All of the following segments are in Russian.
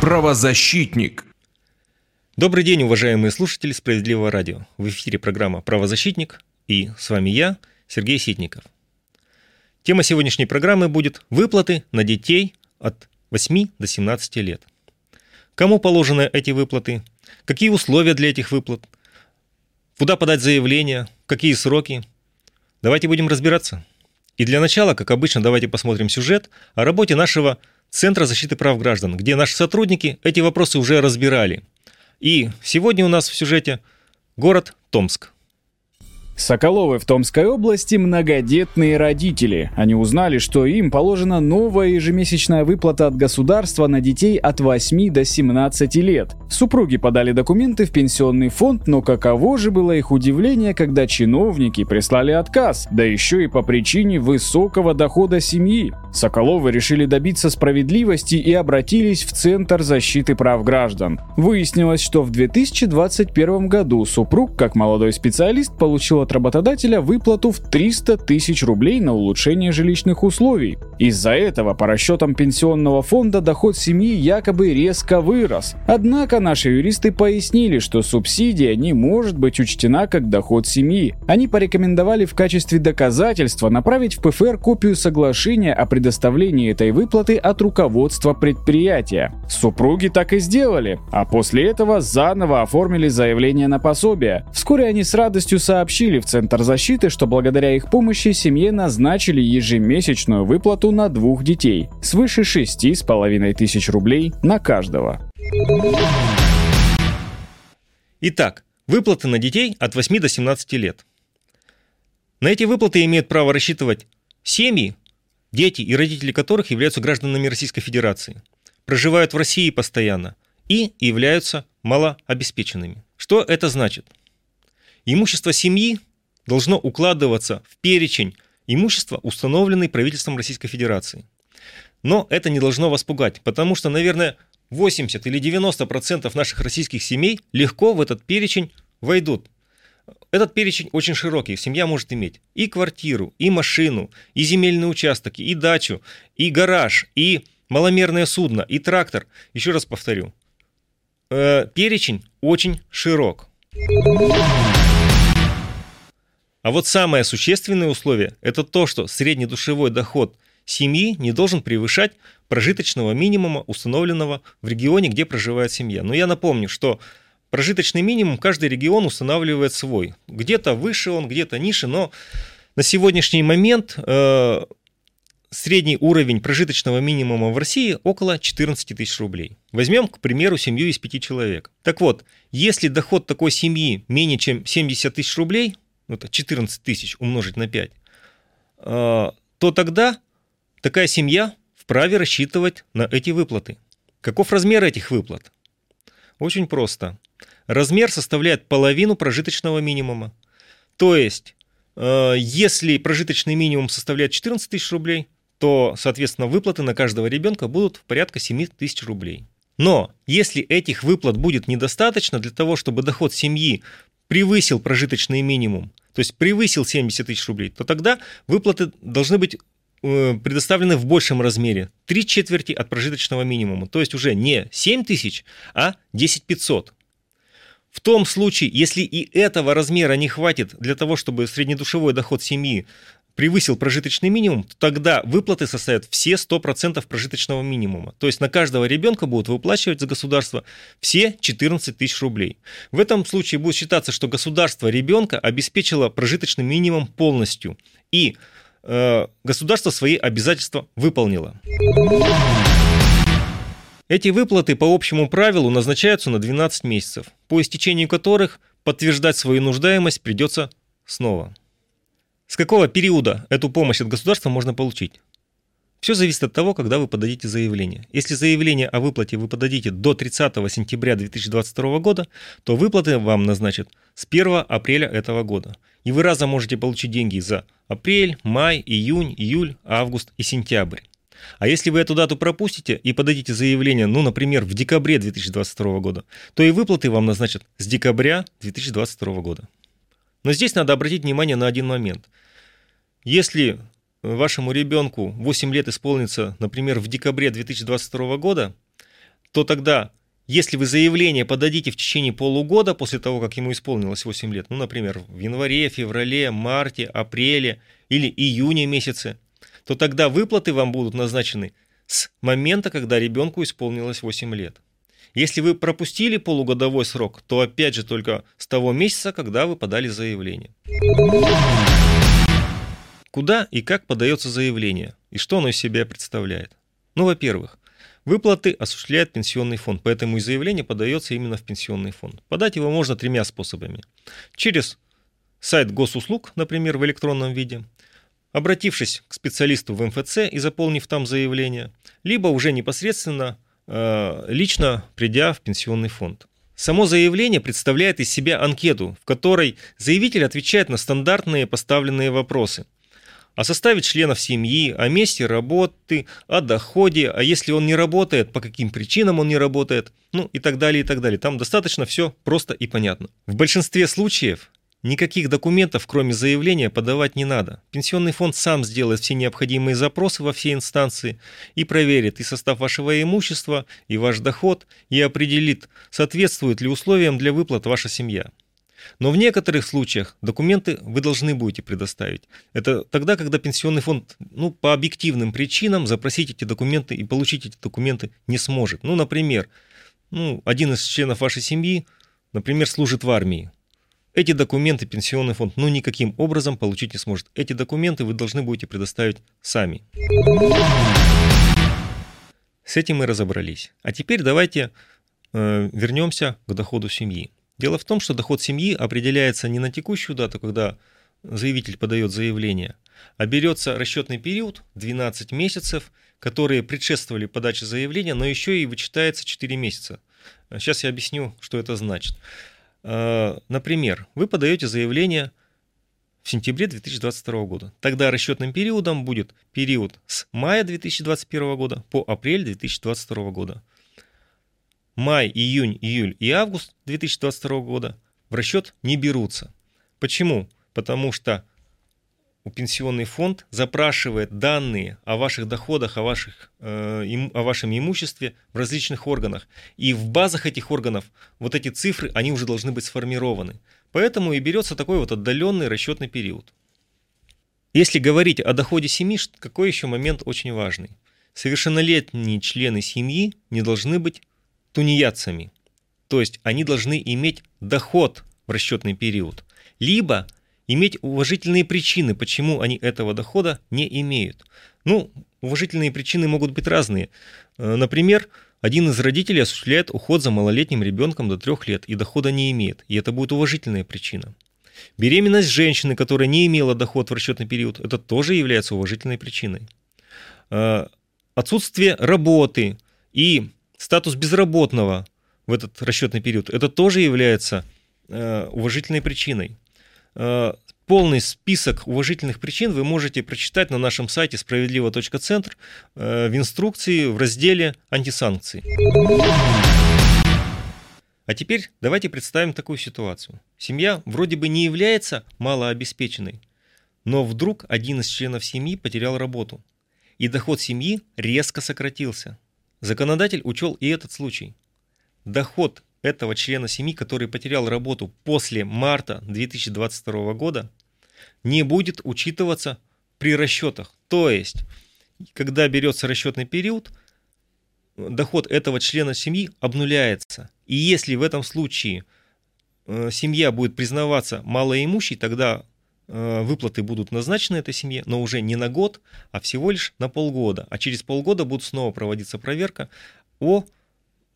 Правозащитник. Добрый день, уважаемые слушатели Справедливого радио. В эфире программа «Правозащитник» и с вами я, Сергей Ситников. Тема сегодняшней программы будет «Выплаты на детей от 8 до 17 лет». Кому положены эти выплаты? Какие условия для этих выплат? Куда подать заявление? Какие сроки? Давайте будем разбираться. И для начала, как обычно, давайте посмотрим сюжет о работе нашего Центра защиты прав граждан, где наши сотрудники эти вопросы уже разбирали. И сегодня у нас в сюжете город Томск. Соколовы в Томской области многодетные родители. Они узнали, что им положена новая ежемесячная выплата от государства на детей от 8 до 17 лет. Супруги подали документы в пенсионный фонд, но каково же было их удивление, когда чиновники прислали отказ, да еще и по причине высокого дохода семьи. Соколовы решили добиться справедливости и обратились в Центр защиты прав граждан. Выяснилось, что в 2021 году супруг, как молодой специалист, получил от работодателя выплату в 300 тысяч рублей на улучшение жилищных условий. Из-за этого, по расчетам пенсионного фонда, доход семьи якобы резко вырос. Однако наши юристы пояснили, что субсидия не может быть учтена как доход семьи. Они порекомендовали в качестве доказательства направить в ПФР копию соглашения о предоставлении этой выплаты от руководства предприятия. Супруги так и сделали, а после этого заново оформили заявление на пособие. Вскоре они с радостью сообщили, сообщили в Центр защиты, что благодаря их помощи семье назначили ежемесячную выплату на двух детей свыше шести с половиной тысяч рублей на каждого. Итак, выплаты на детей от 8 до 17 лет. На эти выплаты имеют право рассчитывать семьи, дети и родители которых являются гражданами Российской Федерации, проживают в России постоянно и являются малообеспеченными. Что это значит? Имущество семьи должно укладываться в перечень имущества, установленный правительством Российской Федерации. Но это не должно вас пугать, потому что, наверное, 80 или 90% наших российских семей легко в этот перечень войдут. Этот перечень очень широкий. Семья может иметь и квартиру, и машину, и земельный участок, и дачу, и гараж, и маломерное судно, и трактор. Еще раз повторю. Э, перечень очень широк. А вот самое существенное условие – это то, что среднедушевой доход семьи не должен превышать прожиточного минимума, установленного в регионе, где проживает семья. Но я напомню, что прожиточный минимум каждый регион устанавливает свой. Где-то выше он, где-то ниже, но на сегодняшний момент э, средний уровень прожиточного минимума в России около 14 тысяч рублей. Возьмем, к примеру, семью из пяти человек. Так вот, если доход такой семьи менее чем 70 тысяч рублей, ну, это 14 тысяч умножить на 5, а, то тогда такая семья вправе рассчитывать на эти выплаты. Каков размер этих выплат? Очень просто. Размер составляет половину прожиточного минимума. То есть, а, если прожиточный минимум составляет 14 тысяч рублей, то, соответственно, выплаты на каждого ребенка будут в порядка 7 тысяч рублей. Но если этих выплат будет недостаточно для того, чтобы доход семьи превысил прожиточный минимум, то есть превысил 70 тысяч рублей, то тогда выплаты должны быть э, предоставлены в большем размере, три четверти от прожиточного минимума, то есть уже не 7 тысяч, а 10 500. В том случае, если и этого размера не хватит для того, чтобы среднедушевой доход семьи превысил прожиточный минимум, то тогда выплаты составят все 100% прожиточного минимума. То есть на каждого ребенка будут выплачивать за государство все 14 тысяч рублей. В этом случае будет считаться, что государство ребенка обеспечило прожиточный минимум полностью. И э, государство свои обязательства выполнило. Эти выплаты по общему правилу назначаются на 12 месяцев, по истечению которых подтверждать свою нуждаемость придется снова. С какого периода эту помощь от государства можно получить? Все зависит от того, когда вы подадите заявление. Если заявление о выплате вы подадите до 30 сентября 2022 года, то выплаты вам назначат с 1 апреля этого года. И вы разом можете получить деньги за апрель, май, июнь, июль, август и сентябрь. А если вы эту дату пропустите и подадите заявление, ну, например, в декабре 2022 года, то и выплаты вам назначат с декабря 2022 года. Но здесь надо обратить внимание на один момент. Если вашему ребенку 8 лет исполнится, например, в декабре 2022 года, то тогда, если вы заявление подадите в течение полугода после того, как ему исполнилось 8 лет, ну, например, в январе, феврале, марте, апреле или июне месяце, то тогда выплаты вам будут назначены с момента, когда ребенку исполнилось 8 лет. Если вы пропустили полугодовой срок, то опять же только с того месяца, когда вы подали заявление. Куда и как подается заявление? И что оно из себя представляет? Ну, во-первых, выплаты осуществляет пенсионный фонд, поэтому и заявление подается именно в пенсионный фонд. Подать его можно тремя способами. Через сайт госуслуг, например, в электронном виде, обратившись к специалисту в МФЦ и заполнив там заявление, либо уже непосредственно э, лично придя в пенсионный фонд. Само заявление представляет из себя анкету, в которой заявитель отвечает на стандартные поставленные вопросы о составе членов семьи, о месте работы, о доходе, а если он не работает, по каким причинам он не работает, ну и так далее, и так далее. Там достаточно все просто и понятно. В большинстве случаев Никаких документов, кроме заявления, подавать не надо. Пенсионный фонд сам сделает все необходимые запросы во все инстанции и проверит и состав вашего имущества, и ваш доход, и определит, соответствует ли условиям для выплат ваша семья. Но в некоторых случаях документы вы должны будете предоставить. Это тогда, когда пенсионный фонд ну, по объективным причинам запросить эти документы и получить эти документы не сможет. Ну, например, ну, один из членов вашей семьи, например, служит в армии. Эти документы пенсионный фонд ну никаким образом получить не сможет. Эти документы вы должны будете предоставить сами. С этим мы разобрались. А теперь давайте э, вернемся к доходу семьи. Дело в том, что доход семьи определяется не на текущую дату, когда заявитель подает заявление, а берется расчетный период 12 месяцев, которые предшествовали подаче заявления, но еще и вычитается 4 месяца. Сейчас я объясню, что это значит. Э, например, вы подаете заявление в сентябре 2022 года. Тогда расчетным периодом будет период с мая 2021 года по апрель 2022 года. Май, июнь, июль и август 2022 года в расчет не берутся. Почему? Потому что пенсионный фонд запрашивает данные о ваших доходах, о, ваших, э, о вашем имуществе в различных органах. И в базах этих органов вот эти цифры, они уже должны быть сформированы. Поэтому и берется такой вот отдаленный расчетный период. Если говорить о доходе семьи, какой еще момент очень важный? Совершеннолетние члены семьи не должны быть тунеядцами. То есть они должны иметь доход в расчетный период. Либо иметь уважительные причины, почему они этого дохода не имеют. Ну, уважительные причины могут быть разные. Э, например, один из родителей осуществляет уход за малолетним ребенком до трех лет и дохода не имеет, и это будет уважительная причина. Беременность женщины, которая не имела доход в расчетный период, это тоже является уважительной причиной. Э, отсутствие работы и статус безработного в этот расчетный период, это тоже является э, уважительной причиной. Э, полный список уважительных причин вы можете прочитать на нашем сайте справедливо.центр э, в инструкции в разделе «Антисанкции». А теперь давайте представим такую ситуацию. Семья вроде бы не является малообеспеченной, но вдруг один из членов семьи потерял работу, и доход семьи резко сократился. Законодатель учел и этот случай. Доход этого члена семьи, который потерял работу после марта 2022 года, не будет учитываться при расчетах. То есть, когда берется расчетный период, доход этого члена семьи обнуляется. И если в этом случае э, семья будет признаваться малоимущей, тогда выплаты будут назначены этой семье, но уже не на год, а всего лишь на полгода. А через полгода будет снова проводиться проверка о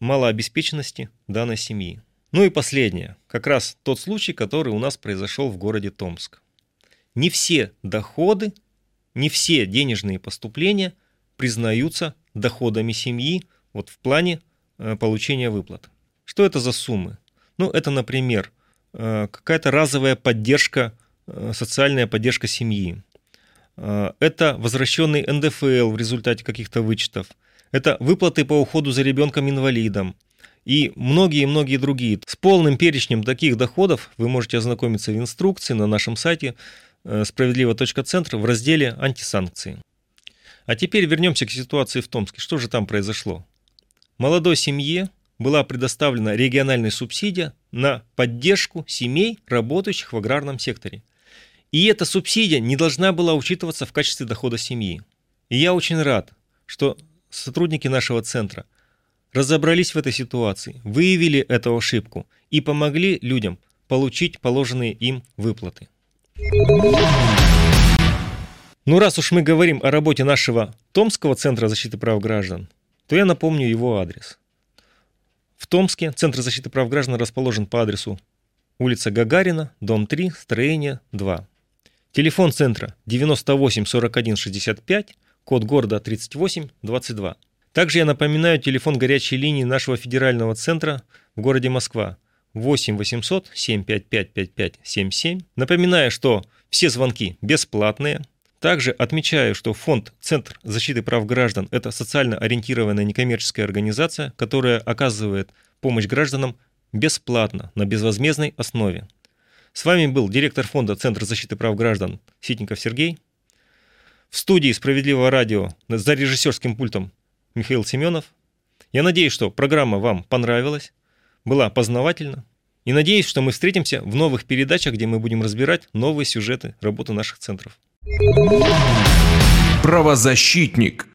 малообеспеченности данной семьи. Ну и последнее, как раз тот случай, который у нас произошел в городе Томск. Не все доходы, не все денежные поступления признаются доходами семьи вот в плане э, получения выплат. Что это за суммы? Ну, это, например, э, какая-то разовая поддержка, э, социальная поддержка семьи. Это возвращенный НДФЛ в результате каких-то вычетов – это выплаты по уходу за ребенком-инвалидом и многие-многие другие. С полным перечнем таких доходов вы можете ознакомиться в инструкции на нашем сайте э, справедливо центр в разделе «Антисанкции». А теперь вернемся к ситуации в Томске. Что же там произошло? Молодой семье была предоставлена региональная субсидия на поддержку семей, работающих в аграрном секторе. И эта субсидия не должна была учитываться в качестве дохода семьи. И я очень рад, что сотрудники нашего центра разобрались в этой ситуации, выявили эту ошибку и помогли людям получить положенные им выплаты. Ну, раз уж мы говорим о работе нашего Томского центра защиты прав граждан, то я напомню его адрес. В Томске Центр защиты прав граждан расположен по адресу улица Гагарина, дом 3, строение 2. Телефон центра 98 41 65, код города 38 22. Также я напоминаю телефон горячей линии нашего федерального центра в городе Москва 8 800 755 5577. Напоминаю, что все звонки бесплатные – также отмечаю, что фонд «Центр защиты прав граждан» – это социально ориентированная некоммерческая организация, которая оказывает помощь гражданам бесплатно, на безвозмездной основе. С вами был директор фонда «Центр защиты прав граждан» Ситников Сергей. В студии «Справедливого радио» за режиссерским пультом Михаил Семенов. Я надеюсь, что программа вам понравилась, была познавательна. И надеюсь, что мы встретимся в новых передачах, где мы будем разбирать новые сюжеты работы наших центров. Правозащитник.